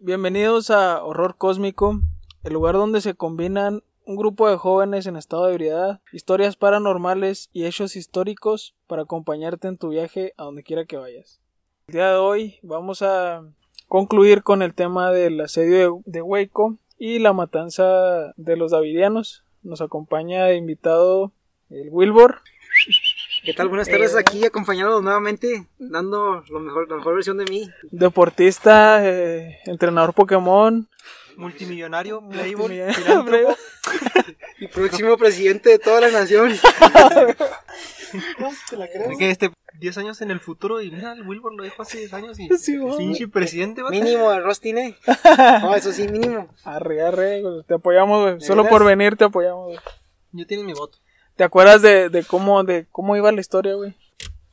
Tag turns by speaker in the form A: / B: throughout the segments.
A: Bienvenidos a Horror Cósmico, el lugar donde se combinan un grupo de jóvenes en estado de ebriedad, historias paranormales y hechos históricos para acompañarte en tu viaje a donde quiera que vayas. El día de hoy vamos a concluir con el tema del asedio de, Waco y la matanza de los davidianos. Nos acompaña de invitado el Wilbur.
B: ¿Qué tal? Buenas tardes
A: Eh,
B: aquí acompañados nuevamente, dando lo mejor, la mejor versión de mí.
A: Deportista, eh, entrenador Pokémon.
C: multimillonario, playboy.
B: Y próximo presidente de toda la nación.
C: De que este 10 años en el futuro y mira, el Wilbur lo dijo hace 10 años y
A: Sí,
C: pinche presidente.
B: Mínimo, el Rostine. No, eso sí, mínimo.
A: Arre, arre, güey, te apoyamos, güey.
B: ¿De
A: Solo por venir te apoyamos, güey.
C: Ya tienes mi voto.
A: ¿Te acuerdas de, de cómo de cómo iba la historia, güey?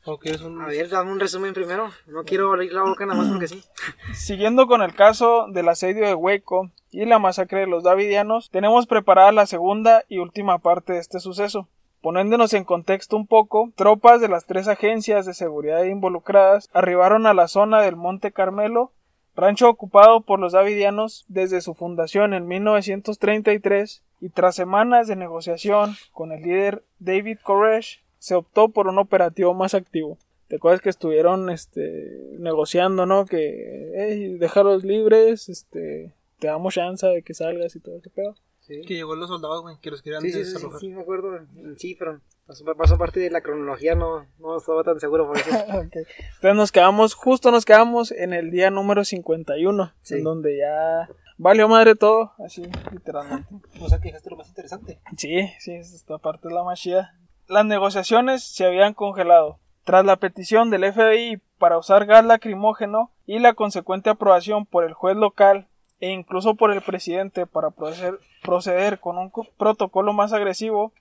C: Un
B: A ver, dame un resumen primero. No quiero abrir la boca nada más porque sí.
A: Siguiendo con el caso del asedio de Hueco y la masacre de los davidianos, tenemos preparada la segunda y última parte de este suceso. Poniéndonos en contexto un poco, tropas de las tres agencias de seguridad involucradas arribaron a la zona del Monte Carmelo, rancho ocupado por los davidianos desde su fundación en 1933, y tras semanas de negociación con el líder David Koresh, se optó por un operativo más activo. ¿Te acuerdas que estuvieron este, negociando, no? Que, hey, déjalos libres, este, te damos chance de que salgas y todo ese pedo.
B: Sí,
C: que llegó los soldados, güey, que los querían
B: sí, sí, sí,
C: desalojar.
B: sí, me acuerdo. Sí, pero pasó, pasó parte de la cronología, no, no estaba tan seguro por eso.
A: Ok. Entonces nos quedamos, justo nos quedamos en el día número 51,
B: Sí.
A: en donde ya valió madre todo, así, literalmente.
C: O sea que dejaste lo más interesante.
A: Sí, sí, esta parte es la más chida. Las negociaciones se habían congelado. Tras la petición del FBI para usar gas lacrimógeno y la consecuente aprobación por el juez local e incluso por el presidente para proceder, proceder con un co- protocolo más agresivo,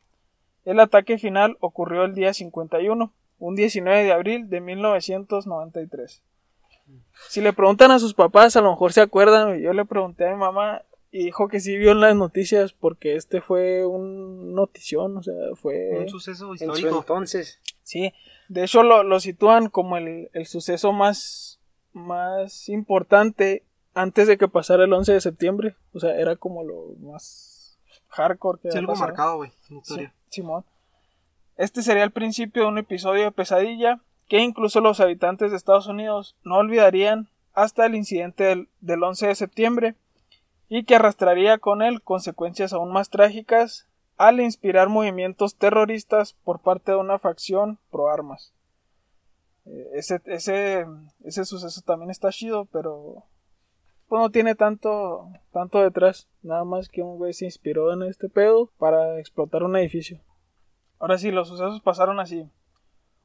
A: el ataque final ocurrió el día 51, un 19 de abril de 1993. Si le preguntan a sus papás, a lo mejor se acuerdan, yo le pregunté a mi mamá y dijo que sí vio en las noticias porque este fue un notición, o sea, fue...
C: Un suceso
B: En su
C: histórico.
B: entonces.
A: Sí, de hecho lo, lo sitúan como el, el suceso más, más importante antes de que pasara el 11 de septiembre, o sea, era como lo más hardcore que
C: Sí,
A: había
C: algo
A: pasado.
C: marcado, güey,
A: Sí. Simón. Este sería el principio de un episodio de pesadilla que incluso los habitantes de Estados Unidos no olvidarían hasta el incidente del, del 11 de septiembre y que arrastraría con él consecuencias aún más trágicas al inspirar movimientos terroristas por parte de una facción pro armas. Eh, Ese, ese, ese suceso también está chido, pero pues no tiene tanto, tanto detrás. Nada más que un güey se inspiró en este pedo para explotar un edificio. Ahora sí, los sucesos pasaron así.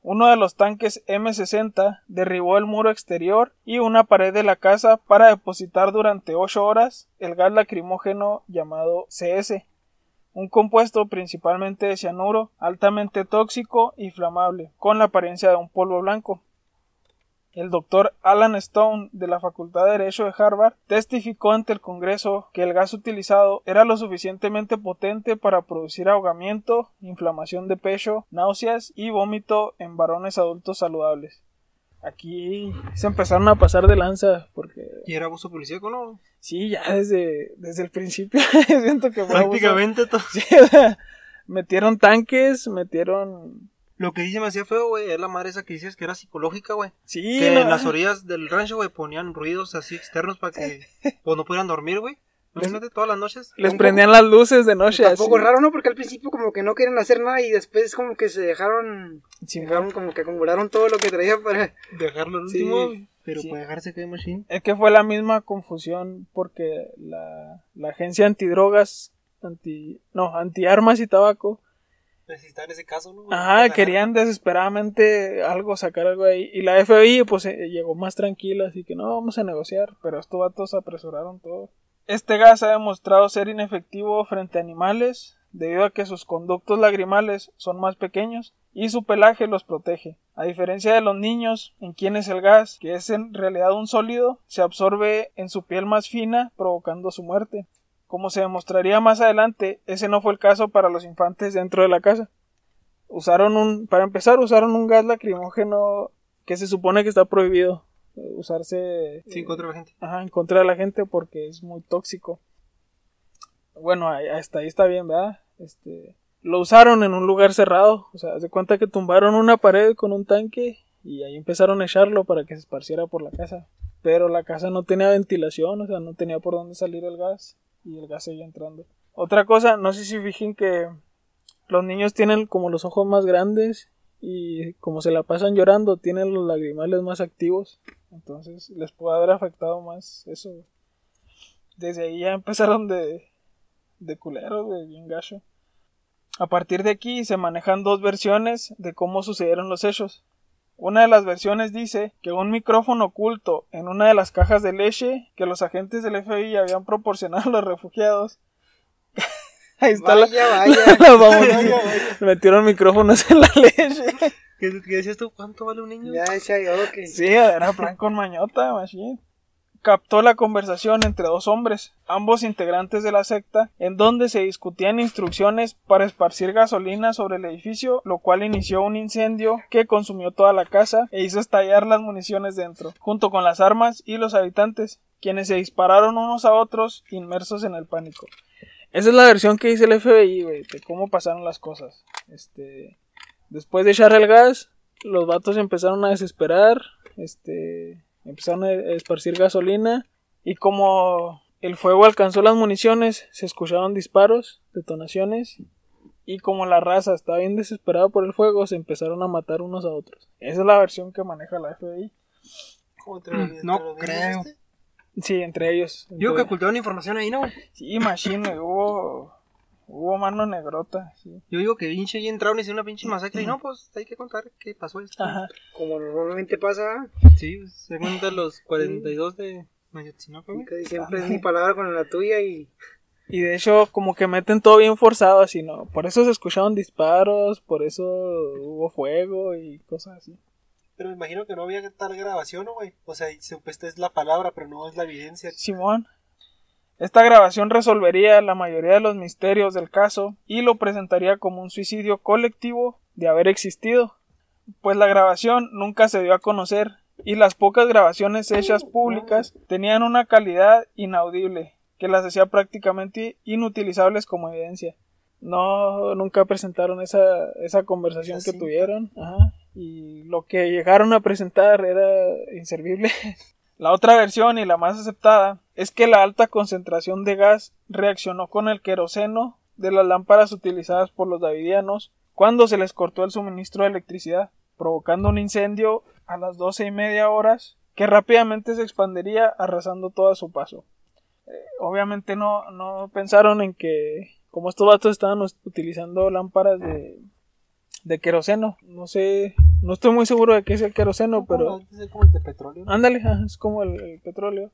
A: Uno de los tanques M60 derribó el muro exterior y una pared de la casa para depositar durante 8 horas el gas lacrimógeno llamado CS, un compuesto principalmente de cianuro, altamente tóxico y flamable, con la apariencia de un polvo blanco. El doctor Alan Stone de la Facultad de Derecho de Harvard testificó ante el Congreso que el gas utilizado era lo suficientemente potente para producir ahogamiento, inflamación de pecho, náuseas y vómito en varones adultos saludables. Aquí se empezaron a pasar de lanza porque
C: Y era abuso policíaco, ¿no?
A: sí, ya desde, desde el principio siento que fue abuso.
C: Prácticamente todo.
A: Sí, o sea, metieron tanques, metieron
C: Lo que sí se me hacía feo, güey, es la madre esa que dices que era psicológica, güey.
A: sí,
C: que
A: no,
C: en las orillas del rancho, güey, ponían ruidos así externos para que pues, no pudieran dormir, güey. Imagínate todas las noches.
A: les prendían las luces de noche
B: Tampoco
A: así.
B: raro, ¿no? Porque al principio como que no querían hacer nada y después como que se dejaron,
A: Sí,
B: dejaron como que acumularon todo lo que traía para...
C: Dejarlo al último. Pero
A: sí.
C: para dejarse caer machine.
A: Es que fue la misma confusión porque la, la agencia antidrogas, anti, no, antiarmas y tabaco,
C: Necesitar ese caso, ¿no?
A: ajá, querían desesperadamente algo, sacar algo ahí. Y la FBI pues eh, llegó más tranquila, así que no, vamos a negociar, pero estos vatos apresuraron todo. Este gas ha demostrado ser inefectivo frente a animales debido a que sus conductos lagrimales son más pequeños y su pelaje los protege. A diferencia de los niños, en quienes el gas, que es en realidad un sólido, se absorbe en su piel más fina, provocando su muerte. Como se demostraría más adelante, ese no fue el caso para los infantes dentro de la casa. Usaron un, para empezar, usaron un gas lacrimógeno que se supone que está prohibido eh, usarse
C: Sí, en contra de la gente.
A: ajá, en contra de la gente porque es muy tóxico. Bueno, hasta ahí está bien, ¿verdad? Este, lo usaron en un lugar cerrado, o sea, de cuenta que tumbaron una pared con un tanque y ahí empezaron a echarlo para que se esparciera por la casa. Pero la casa no tenía ventilación, o sea, no tenía por dónde salir el gas y el gas seguía entrando. Otra cosa, no sé si fijen que los niños tienen como los ojos más grandes y como se la pasan llorando, tienen los lagrimales más activos. Entonces les puede haber afectado más eso. Desde ahí ya empezaron de, de culeros, de bien gacho. A partir de aquí se manejan dos versiones de cómo sucedieron los hechos. Una de las versiones dice que un micrófono oculto en una de las cajas de leche que los agentes del FBI habían proporcionado a los refugiados. Ahí está la,
B: Vaya, vaya.
A: la babona. Metieron micrófonos en la leche.
C: ¿Qué, qué decías tú? ¿Cuánto vale un niño?
B: Ya decía yo que.
A: Sí, era plan con mañota, machine. Captó la conversación entre dos hombres, ambos integrantes de la secta, en donde se discutían instrucciones para esparcir gasolina sobre el edificio, lo cual inició un incendio que consumió toda la casa e hizo estallar las municiones dentro, junto con las armas y los habitantes, quienes se dispararon unos a otros inmersos en el pánico. Esa es la versión que dice el FBI, güey, de cómo pasaron las cosas. Este, después de echar el gas, los vatos empezaron a desesperar, este, empezaron a esparcir gasolina y como el fuego alcanzó las municiones, se escucharon disparos, detonaciones y como la raza estaba bien desesperada por el fuego, se empezaron a matar unos a otros. Esa es la versión que maneja la FBI.
B: ¿Cómo entre entre
C: No creo.
B: este?
A: Sí, entre ellos.
C: Digo que
A: Entre-
C: ocultaron información ahí, ¿no?
A: Sí, machine, hubo hubo mano negrota, sí.
C: Yo digo que pinche ahí entraron y hicieron una pinche masacre y no, pues hay que contar qué pasó esto.
A: Ajá.
B: Como normalmente pasa,
C: Sí, según de los 42 de Ayotzinapa,
B: siempre es mi palabra con la tuya y
A: Y de hecho, como que meten todo bien forzado, así, ¿no? Por eso se escucharon disparos, por eso hubo fuego y cosas así.
D: Pero me imagino que no había tal grabación, ¿no, güey? O sea, esta es la palabra, pero no es la evidencia.
A: Simón. Esta grabación resolvería la mayoría de los misterios del caso y lo presentaría como un suicidio colectivo de haber existido, pues la grabación nunca se dio a conocer y las pocas grabaciones hechas públicas tenían una calidad inaudible que las hacía prácticamente inutilizables como evidencia. No, nunca presentaron esa, esa conversación que tuvieron, ajá, y lo que llegaron a presentar era inservible. La otra versión y la más aceptada es que la alta concentración de gas reaccionó con el queroseno de las lámparas utilizadas por los davidianos cuando se les cortó el suministro de electricidad, provocando un incendio a las doce y media horas que rápidamente se expandiría arrasando todo a su paso. Eh, obviamente no, no pensaron en que como estos vatos estaban utilizando lámparas de, de queroseno, no sé, no estoy muy seguro de qué es el queroseno, pero...
D: Es como el de petróleo.
A: Ándale, es como el, el petróleo.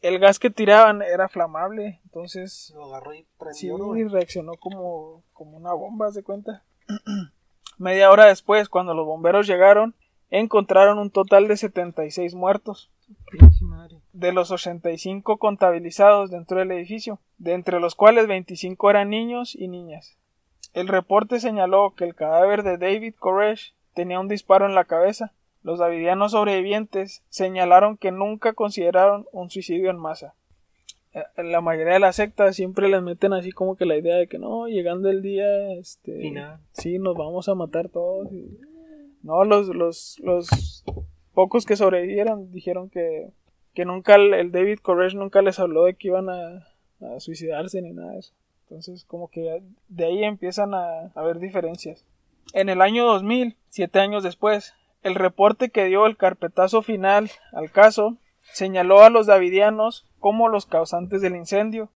A: El gas que tiraban era flamable, entonces
D: Lo agarró y
A: sí
D: prendió, ¿no, güey?
A: reaccionó como, como una bomba, ¿haz de cuenta. Media hora después, cuando los bomberos llegaron, encontraron un total de 76 muertos, de los 85 contabilizados dentro del edificio, de entre los cuales 25 eran niños y niñas. El reporte señaló que el cadáver de David Koresh tenía un disparo en la cabeza. Los davidianos sobrevivientes señalaron que nunca consideraron un suicidio en masa. Eh, La mayoría de las sectas siempre les meten así como que la idea de que no, llegando el día, este,
C: Final.
A: sí, nos vamos a matar todos. y- No, los, los, los pocos que sobrevivieron dijeron que, que nunca el, el David Koresh nunca les habló de que iban a, a suicidarse ni nada de eso. Entonces, como que de ahí empiezan a, haber diferencias. En el año 2000, siete años después, el reporte que dio el carpetazo final al caso señaló a los davidianos como los causantes del incendio,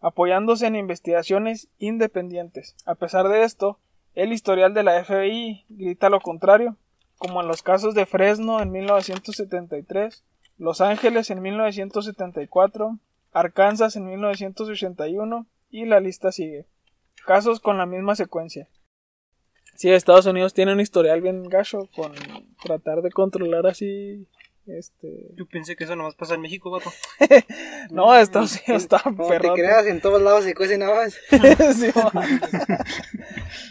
A: apoyándose en investigaciones independientes. A pesar de esto, el historial de la FBI grita lo contrario, como en los casos de Fresno en 1973, Los Ángeles en 1974, Arkansas en 1981 y la lista sigue. Casos con la misma secuencia. Sí, Estados Unidos tiene un historial bien gacho con tratar de controlar así este
C: Yo pensé que eso nomás pasa en México, vato.
A: no, Estados Unidos está
B: no te
A: perrote.
B: creas, en todos lados se cuecen habas.
A: sí.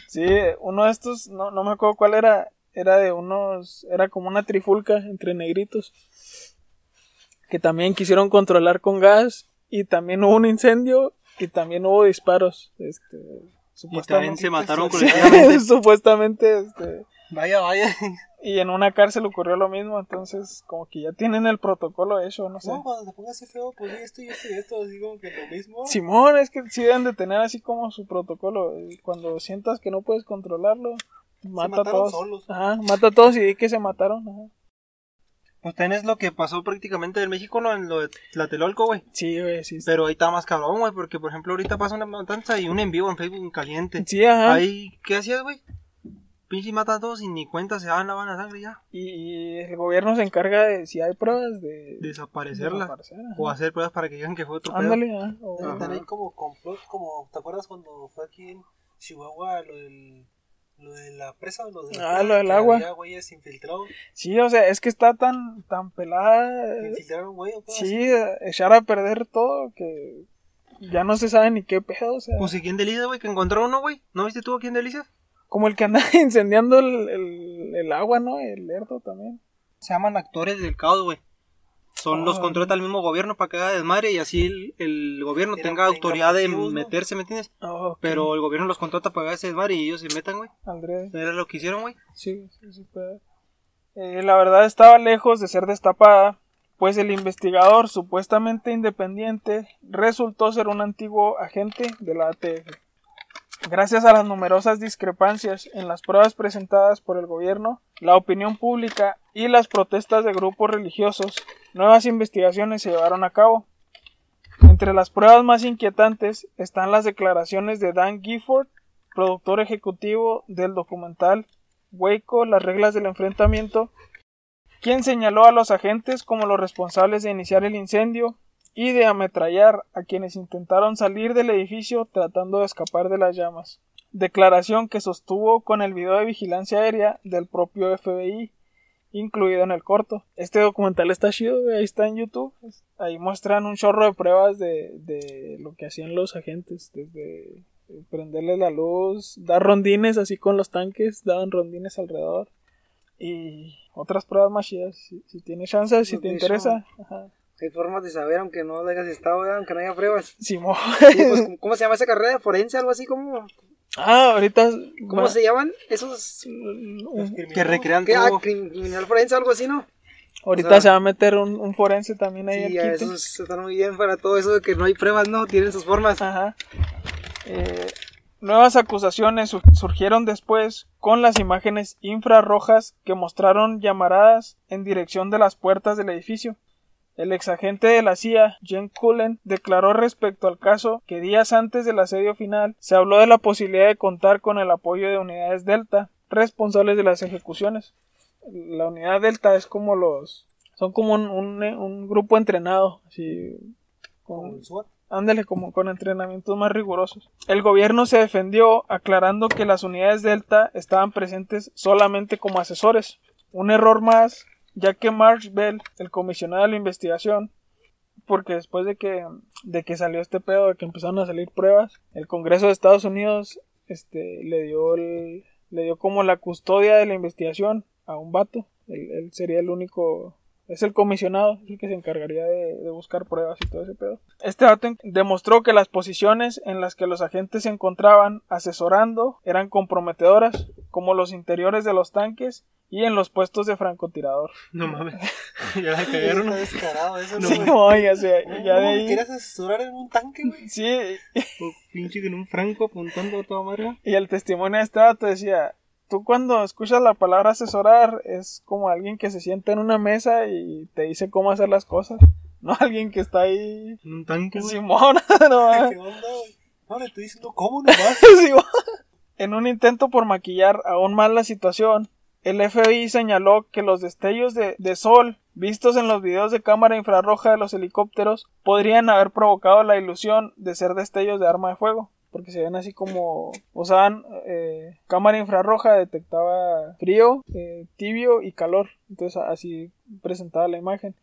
A: Sí, uno de estos, no, no me acuerdo cuál era, era de unos, era como una trifulca entre negritos que también quisieron controlar con gas y también hubo un incendio y también hubo disparos. Este,
C: Y también se mataron
A: Sí,
C: colectivamente.
A: supuestamente, este,
C: Vaya, vaya.
A: y en una cárcel ocurrió lo mismo, entonces como que ya tienen el protocolo hecho, no sé.
D: No, cuando te pongas así feo, pues esto y esto y esto, así como que lo mismo.
A: Simón, es que sí deben de tener así como su protocolo. y Cuando sientas que no puedes controlarlo, mata a
D: mataron
A: todos.
D: solos.
A: Ajá, mata a todos y di que se mataron. Ajá.
C: Pues tenés lo que pasó prácticamente en México, ¿no? En lo de Tlatelolco, güey.
A: Sí, güey, sí.
C: Pero ahí está más cabrón, güey, porque por ejemplo ahorita pasa una matanza y un en vivo en Facebook en caliente.
A: Sí, ajá.
C: Ahí, ¿qué hacías, güey? Pinche mata a todos y ni cuenta se dan la van a sangre ya.
A: Y, y el gobierno se encarga de, si hay pruebas, de
C: Desaparecerla.
A: desaparecer.
C: O hacer pruebas para que digan que fue otro pedo.
A: Ándale, o-
D: También como complot, como, ¿te acuerdas cuando fue aquí en Chihuahua lo del... Lo de la presa, lo del,
A: Ah, lo del agua.
D: Había güeyes infiltrados.
A: Sí, o sea, es que está tan, tan pelada. eh,
D: Infiltraron güey o
A: Sí, echar a perder todo que ya no se sabe ni qué pedo, o sea.
C: Pues si quién delicia, güey, que encontró uno, güey. ¿No viste tú a quién delicia?
A: Como el que anda incendiando el, el, el agua, ¿no? El Lerdo también.
C: Se llaman actores del caos, güey. Son los
A: Ah.
C: contrata el mismo gobierno para que haga desmadre y así el, el gobierno tenga autoridad de meterse, ¿me entiendes?
A: Oh, ok.
C: Pero el gobierno los contrata para que haga ese desmadre y ellos se metan, güey.
A: Andrés.
C: Era lo que hicieron, güey.
A: Sí, sí, sí puede. Eh, la verdad estaba lejos de ser destapada, pues el investigador supuestamente independiente resultó ser un antiguo agente de la ATF. Gracias a las numerosas discrepancias en las pruebas presentadas por el gobierno, la opinión pública y las protestas de grupos religiosos, nuevas investigaciones se llevaron a cabo. Entre las pruebas más inquietantes están las declaraciones de Dan Gifford, productor ejecutivo del documental Waco, las reglas del enfrentamiento, quien señaló a los agentes como los responsables de iniciar el incendio y de ametrallar a quienes intentaron salir del edificio tratando de escapar de las llamas. Declaración que sostuvo con el video de vigilancia aérea del propio FBI, incluido en el corto. Este documental está chido, güey, ahí está en YouTube. Ahí muestran un chorro de pruebas de, de lo que hacían los agentes, desde eh, prenderle la luz, dar rondines así con los tanques, daban rondines alrededor. Y otras pruebas más chidas, si, si tienes chance, si
B: Pues,
A: te interesa. Ajá.
B: Hay formas de saber, aunque no hayas estado, aunque no haya pruebas.
A: Simón.
B: Sí, pues, ¿cómo- ¿Cómo se llama esa carrera? ¿Forense? ¿Algo así? ¿Cómo,
A: ah, ahorita.
B: cómo
A: va-
B: se llaman? Esos...
C: Que recrean
B: ¿Qué? Ah,
C: todo.
B: crim- criminal forense, algo así, ¿no?
A: Ahorita
B: o sea-
A: se va a meter un, un forense también ahí
B: Sí, esos están muy bien para todo eso de que no hay pruebas, ¿no? Tienen sus formas.
A: Ajá. Eh, nuevas acusaciones su- surgieron después con las imágenes infrarrojas que mostraron llamaradas en dirección de las puertas del edificio. El exagente de la CIA, Jen Cullen, declaró respecto al caso que días antes del asedio final se habló de la posibilidad de contar con el apoyo de unidades Delta, responsables de las ejecuciones. La unidad Delta es como los... son como un, un- un grupo entrenado, así... Con-. Ándale, como con entrenamientos más rigurosos. El gobierno se defendió aclarando que las unidades Delta estaban presentes solamente como asesores. Un error más, ya que Marsh Bell, el comisionado de la investigación, porque después de que, de que salió este pedo, de que empezaron a salir pruebas, el Congreso de Estados Unidos este, le dio el- le dio como la custodia de la investigación a un vato. Él, él sería el único es el comisionado, es el que se encargaría de, de buscar pruebas y todo ese pedo. Este dato demostró que las posiciones en las que los agentes se encontraban asesorando eran comprometedoras, como los interiores de los tanques y en los puestos de francotirador.
C: No mames. ya la cagaron.
D: descarado eso,
A: Sí,
D: ¿no, güey?
A: oye, o sea,
D: ¿Cómo-
A: ya de ahí.
D: ¿Quieres asesorar en un tanque, güey?
A: Sí,
C: O pinche con un franco apuntando a toda madre.
A: y el testimonio de este dato decía, tú cuando escuchas la palabra asesorar es como alguien que se sienta en una mesa y te dice cómo hacer las cosas, no alguien que está ahí
C: En un tanque.
A: Simón, no.
D: ¿Qué onda, güey? No, le estoy diciendo cómo nomás.
A: En un intento por maquillar aún más la situación, el FBI señaló que los destellos de, de sol vistos en los videos de cámara infrarroja de los helicópteros podrían haber provocado la ilusión de ser destellos de arma de fuego. Porque se ven así como usaban eh, cámara infrarroja, detectaba frío, eh, tibio y calor. Entonces así presentaba la imagen.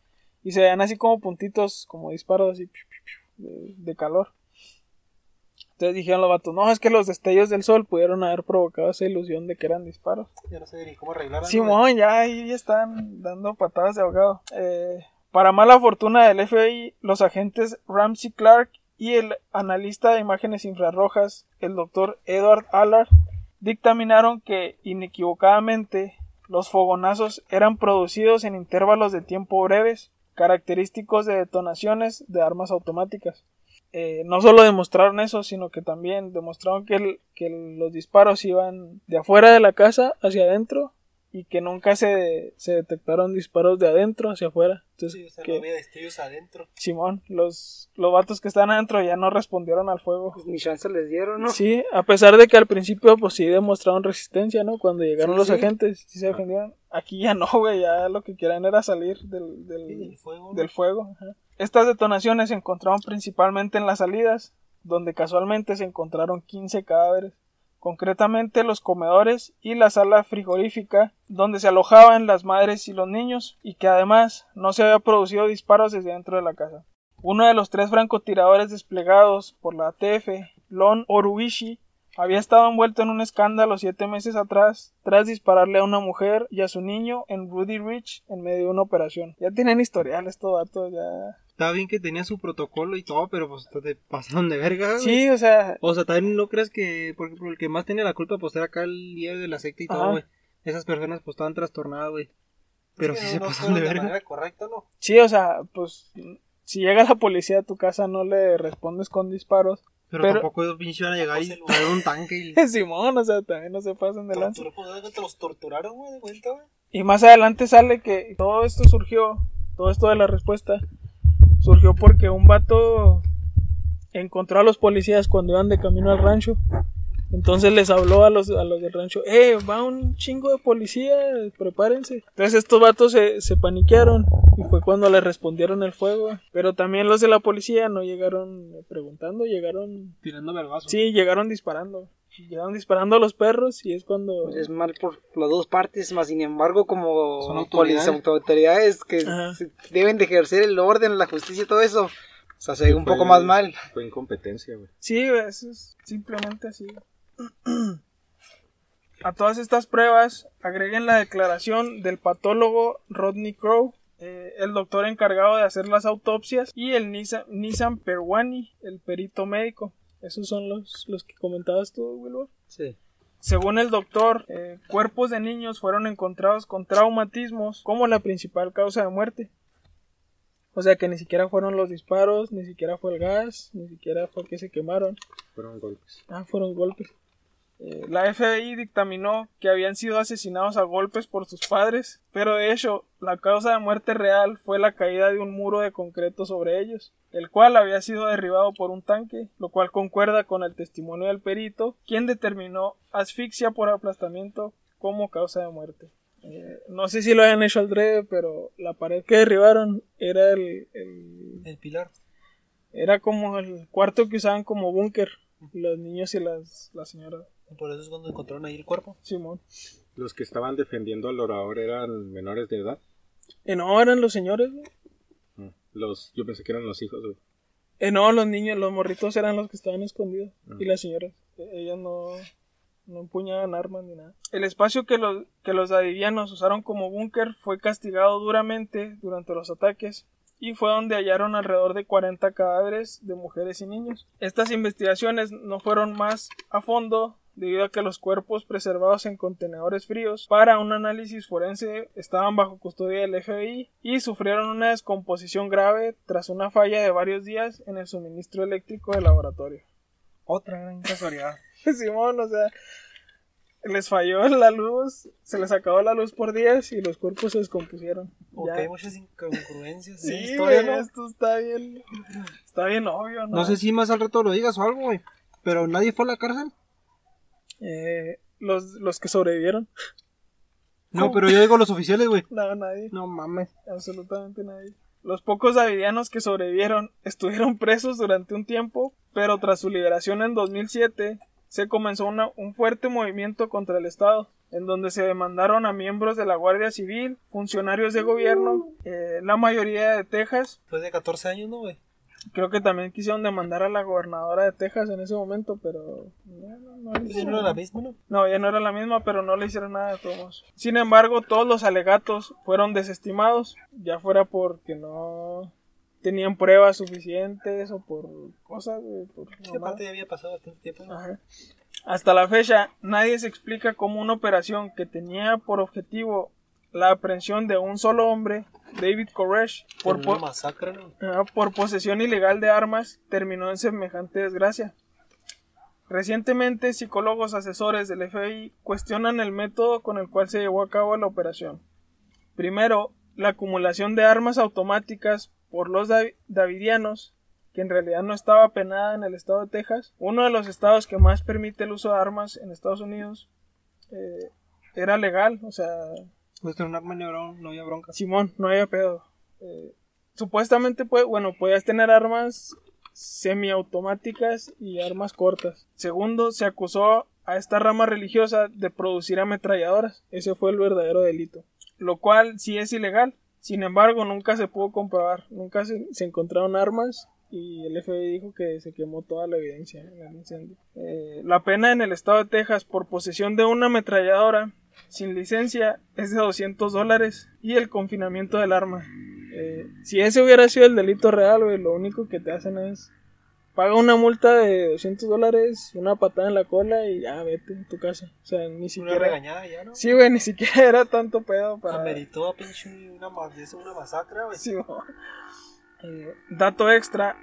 A: Y se veían así como puntitos, como disparos así piu, piu, piu, de, de calor. Entonces dijeron los vatos, no, es que los destellos del sol pudieron haber provocado esa ilusión de que eran disparos.
D: Ya no sé ni cómo arreglar.
A: Simón, ya ahí están dando patadas de ahogado. Eh, para mala fortuna del FBI, los agentes Ramsey Clark y el analista de imágenes infrarrojas, el doctor Edward Allard, dictaminaron que inequivocadamente los fogonazos eran producidos en intervalos de tiempo breves, característicos de detonaciones de armas automáticas. Eh, no solo demostraron eso, sino que también demostraron que, los disparos iban de afuera de la casa hacia adentro y que nunca se, se detectaron disparos de adentro hacia afuera. Entonces,
D: Sí, o sea,
A: que-
D: no había destellos adentro.
A: Simón, los, los vatos que están adentro ya no respondieron al fuego.
B: Pues ni chance les dieron, ¿no?
A: Sí, a pesar de que al principio pues sí demostraron resistencia, ¿no? Cuando llegaron
B: Sí,
A: los
B: sí.
A: agentes, sí se defendieron. Aquí ya no, güey, ya lo que querían era salir del, del,
D: fuego.
A: del fuego. ajá. Estas detonaciones se encontraron principalmente en las salidas, donde casualmente se encontraron 15 cadáveres. Concretamente los comedores y la sala frigorífica, donde se alojaban las madres y los niños, y que además no se había producido disparos desde dentro de la casa. Uno de los tres francotiradores desplegados por la ATF, Lon Oruishi, había estado envuelto en un escándalo siete meses atrás tras dispararle a una mujer y a su niño en Rudy Ridge en medio de una operación. Ya tienen historial estos datos, ya.
C: Estaba bien que tenía su protocolo y todo, pero pues te pasaron de verga. güey.
A: Sí, o sea,
C: O sea, también no crees que, por ejemplo, el que más tenía la culpa, pues era acá el líder de la secta y todo, güey. Esas personas, pues estaban trastornadas, güey. Pero
D: Es
C: sí se
D: no
C: pasaron de verga.
D: manera correcta, ¿no?
A: sí, o sea, pues si llega la policía a tu casa no le respondes con disparos.
C: Pero,
A: Pero-
C: tampoco ellos pinches iban a llegar y traer un tanque y...
A: Simón, o sea, también no se pasen de lanza.
D: Pues, Te los torturaron, güey, de cuenta, güey.
A: Y más adelante sale que todo esto surgió, todo esto de la respuesta, surgió porque un vato encontró a los policías cuando iban de camino al rancho. Entonces les habló a los, a los del rancho, eh, va un chingo de policía, prepárense. Entonces estos vatos se, se paniquearon y fue cuando les respondieron el fuego. Pero también los de la policía no llegaron preguntando, llegaron...
C: Tirando vergazos.
A: Sí, llegaron disparando. Llegaron disparando a los perros y es cuando...
B: Pues es mal por las dos partes, más sin embargo, como
C: Son autoridades.
B: autoridades que se- deben de ejercer el orden, la justicia y todo eso, o sea, se ve un
E: Fue-
B: poco más mal.
E: Fue incompetencia, güey.
A: Sí, güey, eso es simplemente así. A todas estas pruebas agreguen la declaración del patólogo Rodney Crow, eh, el doctor encargado de hacer las autopsias, y el Nissan, Nissan Perwani, el perito médico. Esos son los, los que comentabas tú, Wilbur.
B: Sí.
A: Según el doctor, eh, cuerpos de niños fueron encontrados con traumatismos como la principal causa de muerte. O sea que ni siquiera fueron los disparos, ni siquiera fue el gas, ni siquiera fue que se quemaron.
E: Fueron golpes.
A: Ah, fueron golpes. Eh, la FBI dictaminó que habían sido asesinados a golpes por sus padres, pero de hecho la causa de muerte real fue la caída de un muro de concreto sobre ellos, el cual había sido derribado por un tanque, lo cual concuerda con el testimonio del perito, quien determinó asfixia por aplastamiento como causa de muerte. Eh, no sé si lo hayan hecho al drede, pero la pared que derribaron era el, el-
D: El pilar.
A: era como el cuarto que usaban como búnker los niños y las, las señoras.
D: Por eso es cuando encontraron ahí el cuerpo.
A: Simón.
E: Los que estaban defendiendo al orador eran menores de edad.
A: Eh, no, eran los señores.
E: Los, yo pensé que eran los hijos, güey.
A: Eh, no, los niños, los morritos eran los que estaban escondidos.
E: Ah.
A: Y las señoras. Eh, ellas no, no empuñaban armas ni nada. El espacio que los, que los davidianos usaron como búnker fue castigado duramente durante los ataques y fue donde hallaron alrededor de 40 cadáveres de mujeres y niños. Estas investigaciones no fueron más a fondo debido a que los cuerpos preservados en contenedores fríos para un análisis forense estaban bajo custodia del FBI y sufrieron una descomposición grave tras una falla de varios días en el suministro eléctrico del laboratorio.
C: Otra gran casualidad.
A: Simón, o sea, les falló la luz, se les acabó la luz por días y los cuerpos se descompusieron.
D: Porque
A: Ya.
D: hay muchas incongruencias
A: Sí,
D: historia,
A: güey,
D: ¿no?
A: esto está bien, está bien obvio, ¿no?
C: No sé si más al rato lo digas o algo, güey. Pero nadie fue a la cárcel.
A: Eh, los, los que sobrevivieron,
C: No, pero yo digo los oficiales, güey.
A: no, nadie,
C: No mames.
A: absolutamente nadie. Los pocos davidianos que sobrevivieron estuvieron presos durante un tiempo, pero tras su liberación en 2007 se comenzó una- un fuerte movimiento contra el Estado, en donde se demandaron a miembros de la Guardia Civil, funcionarios de gobierno, eh, la mayoría de Texas,
D: Después de 14 años, ¿no, güey?
A: Creo que también quisieron demandar a la gobernadora de Texas en ese momento, pero no, no, no le hicieron
D: no era la misma, ¿no?
A: No, ya no era la misma, pero no le hicieron nada de todos. Sin embargo, todos los alegatos fueron desestimados, ya fuera porque no tenían pruebas suficientes o por cosas, por
D: Sí, aparte ya había pasado bastante tiempo.
A: Hasta la fecha, nadie se explica cómo una operación que tenía por objetivo la aprehensión de un solo hombre, David Koresh, por,
D: Por una
A: po-
D: masacre, ¿no?
A: Ajá, por posesión ilegal de armas, terminó en semejante desgracia. Recientemente, psicólogos asesores del FBI cuestionan el método con el cual se llevó a cabo la operación. Primero, la acumulación de armas automáticas por los davi- davidianos, que en realidad no estaba penada en el estado de Texas, uno de los estados que más permite el uso de armas en Estados Unidos, eh, era legal, o sea,
C: Pues un arma no había bronca.
A: Simón, no había pedo. Eh, supuestamente, pues, bueno, podías tener armas semiautomáticas y armas cortas. Segundo, se acusó a esta rama religiosa de producir ametralladoras. Ese fue el verdadero delito. Lo cual sí es ilegal. Sin embargo, nunca se pudo comprobar. Nunca se, se encontraron armas y el FBI dijo que se quemó toda la evidencia en el incendio. Eh, la pena en el estado de Texas por posesión de una ametralladora sin licencia es de 200 dólares y el confinamiento del arma. Eh, si ese hubiera sido el delito real, güey, lo único que te hacen es paga una multa de 200 dólares, una patada en la cola y ya vete a tu casa. O sea, ni
D: Una
A: siquiera.
D: regañada ya, ¿no?
A: Sí, güey, ni siquiera era tanto pedo para.
D: Ameritó a pinche una, una masacre, güey.
A: Sí. Eh, dato extra: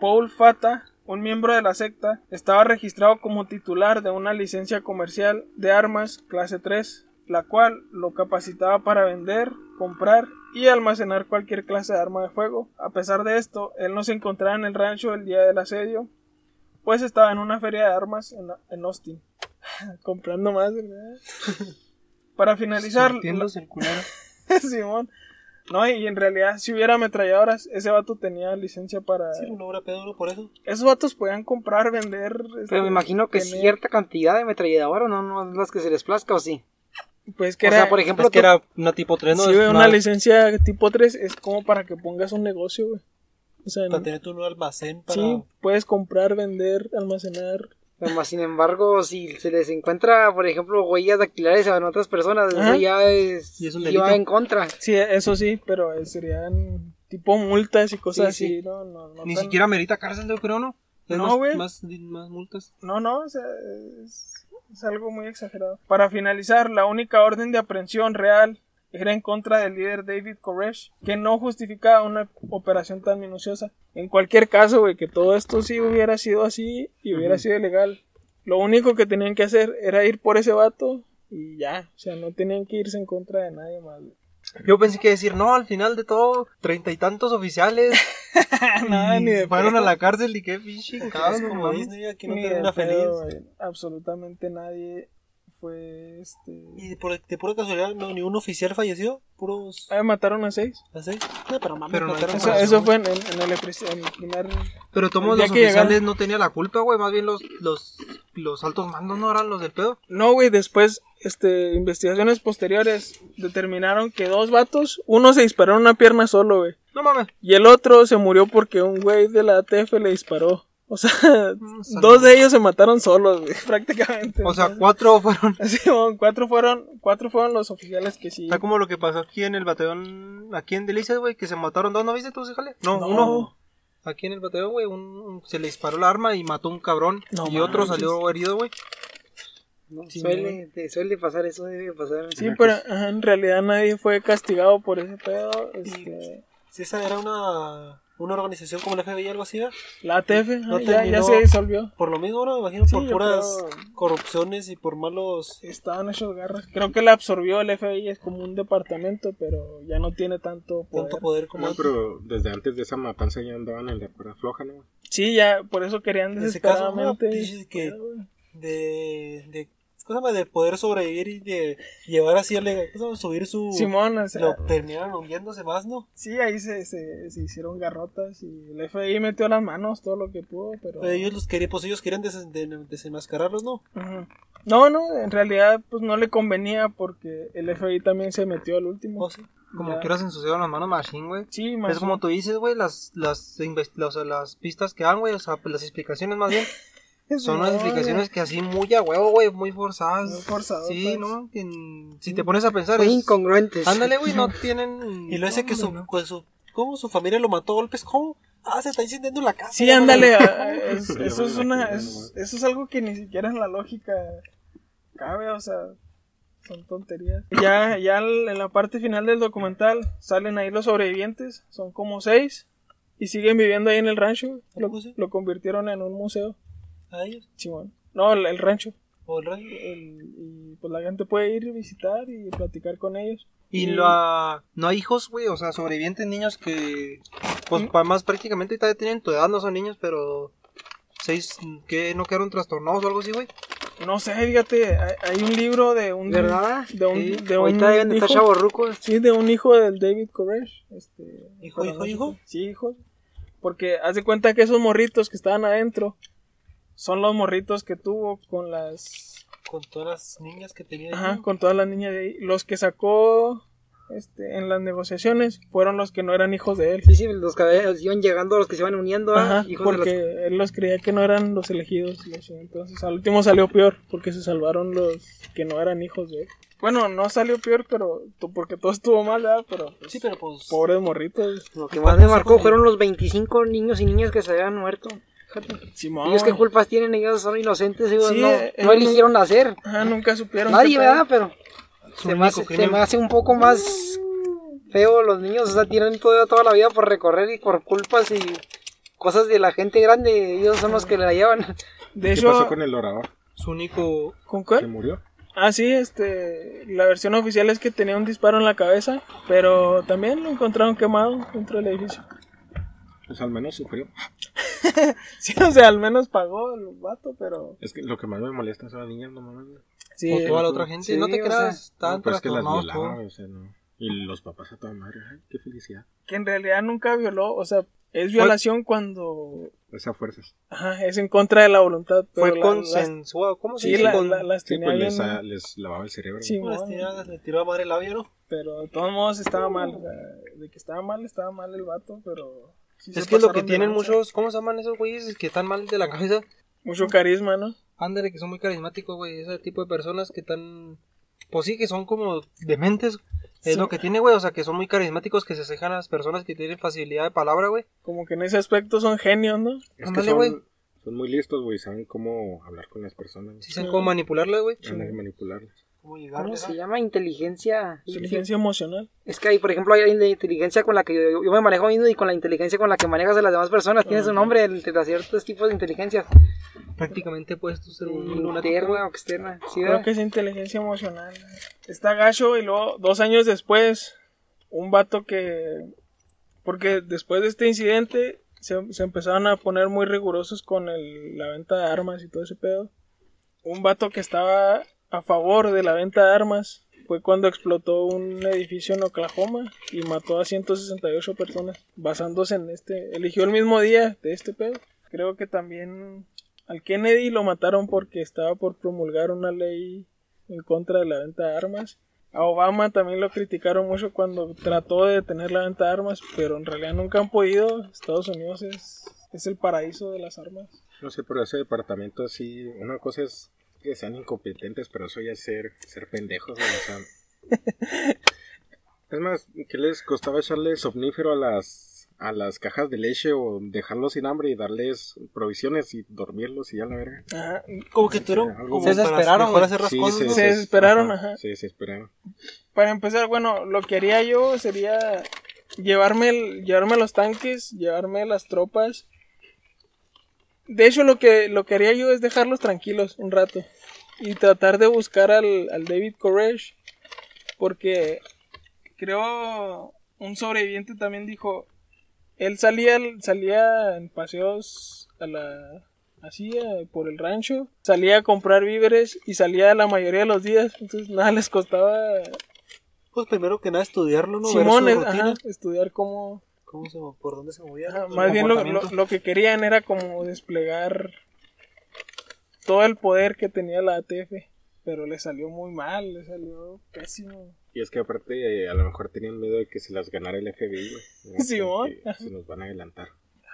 A: Paul Fata, un miembro de la secta, estaba registrado como titular de una licencia comercial de armas clase 3, la cual lo capacitaba para vender, comprar y almacenar cualquier clase de arma de fuego. A pesar de esto, él no se encontraba en el rancho el día del asedio, pues estaba en una feria de armas en, en Austin, comprando más. ¿verdad? Para finalizar,
C: culero.
A: Simón. No, y en realidad, si hubiera ametralladoras, ese vato tenía licencia para.
D: Sí, una obra pedo, ¿no? Por eso.
A: Esos vatos podían comprar, vender. este,
B: Pero me imagino que
A: tener-
B: cierta cantidad de ametralladora, no, no es las que se les plazca o sí.
A: Pues que
B: o
A: era.
B: sea, por ejemplo,
C: Es que
B: tú-
C: era una tipo 3, ¿no?
A: sí, una licencia tipo 3 es como para que pongas un negocio, güey. O sea,
D: Para
A: no-
D: tener tu un almacén para.
A: sí, puedes comprar, vender, almacenar.
B: Pero más sin embargo, si se les encuentra, por ejemplo, huellas dactilares a otras personas,
A: Ajá.
B: eso ya es,
C: Y es un
B: va en contra.
A: Sí, eso sí, pero eh, serían tipo multas y cosas
B: Sí,
A: así,
B: sí.
A: ¿no? no, no
C: Ni
A: tan-
C: siquiera merita cárcel, yo creo, ¿no? Es
A: No,
C: más-
A: güey.
C: Más, más multas.
A: No, no, o sea, es, es algo muy exagerado. Para finalizar, la única orden de aprehensión real era en contra del líder David Koresh, que no justificaba una operación tan minuciosa. En cualquier caso, güey, que todo esto sí hubiera sido así y hubiera sido ilegal. Lo único que tenían que hacer era ir por ese vato y ya, o sea, no tenían que irse en contra de nadie más. güey.
C: Yo pensé que decir, no, al final de todo, treinta y tantos oficiales
A: Nada, ni de
C: fueron
A: pedo.
C: a la cárcel y qué pinche cabrón,
D: como. Disney, aquí no termina feliz.
A: güey. Absolutamente nadie fue este.
D: Y de, por, de pura casualidad, no, ni un oficial falleció. Puros.
A: Ah, mataron a seis.
D: ¿Así? No, pero mames,
C: Pero no
D: mataron
A: Eso,
D: a-
A: eso fue en, en- en el, en el primer.
C: Pero todos los oficiales
A: llegaron-
C: no tenían la culpa, güey. Más bien los, los, los altos mandos no eran los del pedo.
A: No, güey, después, este, investigaciones posteriores determinaron que dos vatos, uno se disparó en una pierna solo, güey.
C: No mames.
A: Y el otro se murió porque un güey de la ATF le disparó. O sea,
C: Mm, salud.
A: dos de ellos se mataron solos, güey, prácticamente.
C: O sea, cuatro fueron.
A: sí, bueno, cuatro fueron, cuatro fueron los oficiales que sí.
C: Está como lo que pasó aquí en el batallón, aquí en Delicias, güey, que se mataron dos, ¿no viste tú, jale? No,
A: No.
C: uno. Aquí en el batallón, güey, un, un- se le disparó el arma y mató un cabrón.
A: No
C: y otro salió herido, güey.
B: ¿no?
A: Sí,
B: suele, te- suele pasar eso, debe pasar.
A: Sí, pero ajá, en realidad nadie fue castigado por ese pedo. Este,
D: Si esa era una, una organización como la FBI, algo así, ¿verdad?
A: la ATF
D: No
A: ajá, ya, ya se disolvió.
D: Por lo mismo, ¿no? Me imagino
A: Sí,
D: por puras
A: creo-
D: corrupciones y por malos.
A: Estaban hechos garras. Creo que la absorbió el FBI, es como un departamento, pero ya no tiene tanto poder.
D: Tanto poder como
E: No, pero desde antes de esa matanza ya andaban en la cuerda floja, ¿no?
A: Sí, ya, por eso querían
D: En ese caso, no,
A: desesperadamente.
D: que-
A: Ah,
D: de, ¿cómo de poder sobrevivir y de llevar así, el- ¿cómo subir su...
A: Simón, o sea,
D: lo terminaron hundiéndose más, ¿no?
A: sí, ahí se, se, se hicieron garrotas y el FBI metió las manos todo lo que pudo, pero...
D: Pero ellos los querían, pues ellos querían des- de- desenmascararlos, ¿no?
A: No, no, en realidad pues no le convenía porque el FBI también se metió al último.
D: ¿O sí?
C: como
A: Ya.
C: quieras ensuciaron las manos machine, güey.
A: Sí,
C: Es
A: más
C: como tú dices, güey, las, las, sea, las pistas que dan, güey, o sea, pues, las explicaciones más bien, son unas explicaciones que así muy a huevo, güey, muy forzadas.
A: Muy forzadotas.
C: Sí, ¿no? Que en- si te pones a pensar,
B: Muy
C: es-
B: incongruentes.
C: ándale, güey, no tienen...
D: Y lo ese que su,
C: ¿no?
D: pues, su, ¿cómo su familia lo mató a golpes? ¿Cómo? Ah, se está incendiando la casa.
A: Sí, ándale, ah, es- eso es una, es- eso es algo que ni siquiera en la lógica cabe, o sea, son tonterías. Ya, ya en la parte final del documental salen ahí los sobrevivientes, son como seis, y siguen viviendo ahí en el rancho, lo, lo convirtieron en un museo,
D: A ellos.
A: Simón. No, el, el rancho,
D: O el
A: el- y pues la gente puede ir a visitar y platicar con ellos.
C: Y la... no hay hijos, güey, o sea, sobrevivientes niños que, pues,
A: Mm.
C: más prácticamente ya tienen tu edad, no son niños, pero... Seis, que no quedaron trastornados o algo así, güey.
A: No sé, fíjate, hay, hay un libro de un...
B: ¿Verdad?
A: De un,
C: Sí,
A: de un
B: Ahorita deben estar
A: hijo-. Sí, de un hijo del David Koresh. Este,
D: ¿Hijo, hijo, hijo?
A: Sí, hijo. Porque haz de cuenta que esos morritos que estaban adentro son los morritos que tuvo con las.
D: Con todas las niñas que tenía.
A: Ajá,
D: ahí.
A: con todas las niñas de ahí. Los que sacó este, en las negociaciones fueron los que no eran hijos de él.
B: Sí, sí, los que iban llegando, los que se iban uniendo,
A: Ajá,
B: hijos de
A: porque
B: los...
A: él los creía que no eran los elegidos. y así. Entonces al último salió peor porque se salvaron los que no eran hijos de él. Bueno, no salió peor, pero porque todo estuvo mal, ¿verdad? Pero pues,
D: Sí, pero pues.
A: pobres morritos.
B: Lo que más me marcó fueron los 25 niños y niñas que se habían muerto.
A: Simón.
B: ¿Ellos qué culpas tienen? Ellos son inocentes, ellos
A: Sí,
B: no, no eligieron nacer.
A: Ajá, nunca supieron.
B: Nadie. ¿verdad? Pero se me, hace, se
C: crimen.
B: me hace un poco más feo los niños, o sea, tienen toda, toda la vida por recorrer y por culpas y cosas de la gente grande, ellos son los que la llevan.
A: De
E: ¿Qué
A: hecho,
E: pasó con el orador?
C: Su único...
A: ¿con
E: murió?
A: Ah, sí, este, la versión oficial es que tenía un disparo en la cabeza, pero también lo encontraron quemado dentro del edificio.
E: Pues al menos sufrió.
A: Sí, o sea, al menos pagó el vato, pero...
E: Es que lo que más me molesta son las niñas, no mames.
A: Sí,
C: o toda la otra gente,
B: sí,
C: no te
B: o
C: creas,
B: sea,
C: estaban
E: Pues es que las o sea, no. Y los papás a toda madre, ay, qué felicidad.
A: que en realidad nunca violó, o sea, es violación cuando...
E: Esas fuerzas.
A: Ajá, es en contra de la voluntad, pero
C: Fue
A: la-
C: consensuado, ¿cómo se
A: Sí,
C: dice?
A: la-
C: Con-
A: la- las
E: Sí,
A: tenía
E: pues les, ah, les lavaba el cerebro.
A: Sí,
D: Pues,
A: mon,
D: tira- le tiró a madre labio, ¿no?
A: pero de todos modos estaba mal, o sea, de que estaba mal, estaba mal el vato, pero... sí
C: Es que es lo que tienen muchos, ¿cómo se llaman esos güeyes que están mal de la cabeza?
A: Mucho carisma, ¿no?
C: Ándale, que son muy carismáticos, güey, ese tipo de personas que están, pues sí, que son como dementes, es
A: Sí.
C: lo que tiene, güey, o sea, que son muy carismáticos, que se asejan a las personas que tienen facilidad de palabra, güey.
A: Como que en ese aspecto son genios, ¿no?
E: Es
C: Ándale, güey.
E: son, son muy listos, güey. Saben cómo hablar con las personas.
C: Sí saben cómo manipularlas, güey.
E: Saben manipularlas.
D: ¿Cómo
B: se llama? Inteligencia.
A: Inteligencia emocional.
B: Es que hay, por ejemplo, hay la inteligencia con la que yo, yo me manejo mismo y con la inteligencia con la que manejas a las demás personas. Tiene su nombre entre ciertos tipos de inteligencias.
C: Prácticamente puedes tú ser un.
B: Interna o externa. Sí,
A: Creo que es inteligencia emocional. Está gacho y luego, dos años después, un vato que... Porque después de este incidente se, se empezaron a poner muy rigurosos con el- la venta de armas y todo ese pedo. Un vato que estaba a favor de la venta de armas fue cuando explotó un edificio en Oklahoma y mató a 168 personas basándose en este... Eligió el mismo día de este pedo. Creo que también al Kennedy lo mataron porque estaba por promulgar una ley en contra de la venta de armas. A Obama también lo criticaron mucho cuando trató de detener la venta de armas, pero en realidad nunca han podido. Estados Unidos es, es el paraíso de las armas.
E: No sé, pero ese departamento sí. Una cosa es que sean incompetentes, pero eso ya es ser, ser pendejos, güey, o sea. Es más, ¿qué les costaba echarle somnífero a las a las cajas de leche o dejarlos sin hambre y darles provisiones y dormirlos y ya la verga?
A: Ajá.
D: Como que tuvieron. Como
C: Se
D: para
C: desesperaron,
D: mejor
C: güey.
D: hacer las
E: Sí,
D: cosas,
E: se,
D: ¿no?
A: Se desesperaron, ajá.
E: Se esperaron.
A: Para empezar, bueno, lo que haría yo sería llevarme, el- llevarme los tanques, llevarme las tropas. De hecho, lo que, lo que haría yo es dejarlos tranquilos un rato y tratar de buscar al, al David Koresh. Porque creo un sobreviviente también dijo, él salía, salía en paseos a la, así eh, por el rancho, salía a comprar víveres y salía la mayoría de los días, entonces nada les costaba
D: Pues primero que nada estudiarlo, ¿no?
A: Simón, ajá, estudiar cómo...
D: cómo se, por dónde se movía.
A: más bien lo, lo, lo que querían era como desplegar todo el poder que tenía la ATF. Pero le salió muy mal, le salió pésimo.
E: Y es que aparte, eh, a lo mejor tenían miedo de que se las ganara el FBI. Porque Se nos van a adelantar.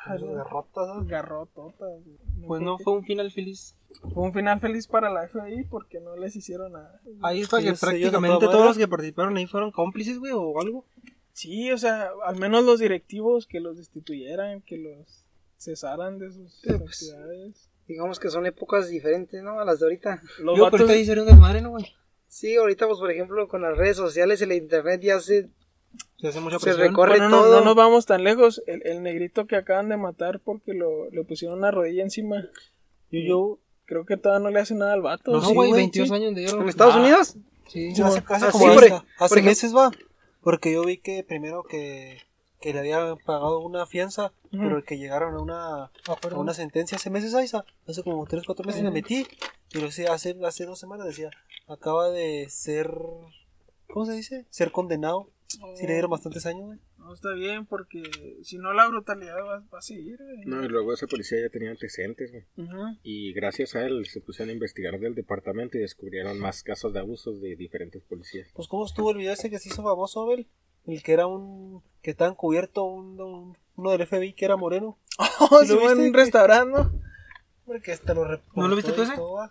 C: Derrotas, ¿no?
A: Garrototas.
C: Pues no fue un final feliz.
A: Fue un final feliz para la FBI porque no les hicieron nada.
C: Ahí fue que prácticamente todos los que participaron ahí fueron cómplices, güey, o algo.
A: Sí, o sea, al menos los directivos que los destituyeran, que los cesaran de sus
B: Sí, pues.
A: actividades.
B: Digamos que son épocas diferentes, ¿no? A las de ahorita.
A: Los
C: Yo,
A: vatos-
C: ahorita hicieron desmadre, ¿no, güey?
B: Sí, ahorita, pues, por ejemplo, con las redes sociales, el internet ya se,
C: Se hace mucha
B: se recorre
A: Bueno, no,
B: todo.
A: no nos vamos tan lejos. El, el negrito que acaban de matar porque lo, le pusieron una rodilla encima.
C: Yo, yo...
A: Creo que todavía no le hace nada al vato.
C: No,
A: Sí,
C: güey,
A: güey,
C: 22
A: sí.
C: años de oro.
B: ¿En Estados
A: Ah.
B: Unidos?
C: Sí,
D: Sí, hace, hace
B: Ah,
D: como
B: sí,
D: hace-
B: por-
D: hace
B: por ejemplo-
D: meses va. Porque yo vi que primero que, que le habían pagado una fianza, pero que llegaron a una, a una sentencia hace meses, Aiza. Hace como 3, 4 meses me metí. Y lo decía, hace, hace dos semanas decía, acaba de ser. ¿Cómo se dice? Ser condenado. Sí, le dieron bastantes años, güey.
A: No, está bien porque si no la brutalidad va, va a seguir. güey.
E: No, y luego ese policía ya tenía antecedentes, güey. Y gracias a él se pusieron a investigar del departamento y descubrieron más casos de abusos de diferentes policías.
D: Pues, ¿cómo estuvo el video ese que se hizo famoso, Abel? El que era un. que estaba encubierto, un, un- uno del FBI que era moreno.
A: Oh,
D: ¿Sí lo
A: en un restaurante.
D: Porque hasta lo
C: ¿No lo viste tú ese?
D: todo, va.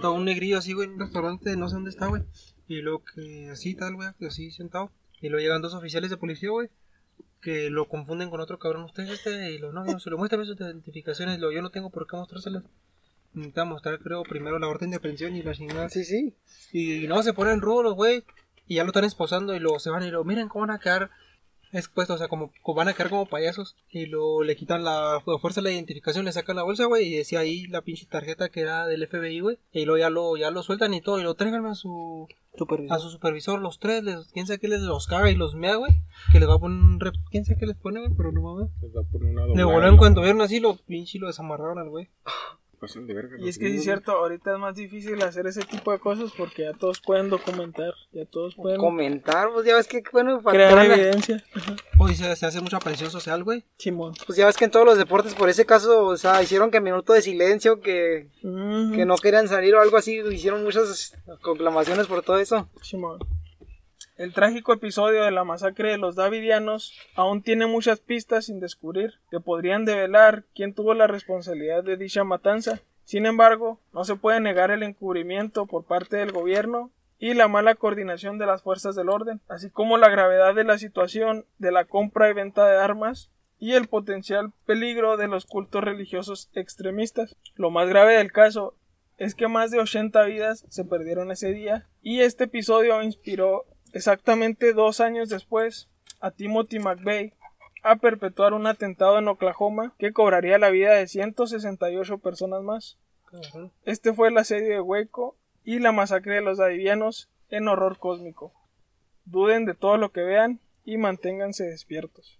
C: Todo un negrillo así, güey, en un restaurante, no sé dónde está, güey. Y luego que así tal, güey, así sentado. Y luego llegan dos oficiales de policía, güey, que lo confunden con otro cabrón. Usted es este, y lo no, no, se lo muestran sus identificaciones. Lo, yo no tengo por qué mostrárselas. Necesitaba mostrar, creo, primero la orden de aprehensión y la chingada.
B: Sí, sí.
C: Y no, se ponen rudos, güey. Y ya lo están esposando y luego se van y lo miren cómo van a quedar expuestos, o sea, como, como van a quedar como payasos. Y lo le quitan la, la fuerza de la identificación, le sacan la bolsa, güey, y decía ahí la pinche tarjeta que era del FBI, güey. Y luego ya lo, ya lo sueltan y todo, y lo tráiganme a su,
D: Supervisor.
C: a su supervisor, los tres, les, quién sabe qué les los caga y los mea, güey. Que les va a poner un rep, quién sabe qué les pone, güey, pero no mames.
E: Les va a poner una
C: Le
E: la-
C: cuanto vieron así, lo pinche lo desamarraron al güey.
E: Pasan de verga
A: Y es que sí es cierto, ahorita es más difícil hacer ese tipo de cosas porque ya todos pueden documentar, ya todos pueden
B: Comentar, pues ya ves que, bueno, para
A: crear
B: la-
A: evidencia.
C: O dice, se hace mucha presión social, güey.
A: Simón.
B: pues ya ves que en todos los deportes, por ese caso, o sea, hicieron que minuto de silencio, que, que no querían salir o algo así, hicieron muchas conclamaciones por todo eso.
A: Simón. El trágico episodio de la masacre de los Davidianos aún tiene muchas pistas sin descubrir que podrían develar quién tuvo la responsabilidad de dicha matanza. Sin embargo, no se puede negar el encubrimiento por parte del gobierno y la mala coordinación de las fuerzas del orden, así como la gravedad de la situación de la compra y venta de armas y el potencial peligro de los cultos religiosos extremistas. Lo más grave del caso es que más de 80 vidas se perdieron ese día y este episodio inspiró exactamente dos años después a Timothy McVeigh a perpetuar un atentado en Oklahoma que cobraría la vida de 168 personas más. Este fue el asedio de Waco y la masacre de los davidianos en horror cósmico. Duden de todo lo que vean y manténganse despiertos.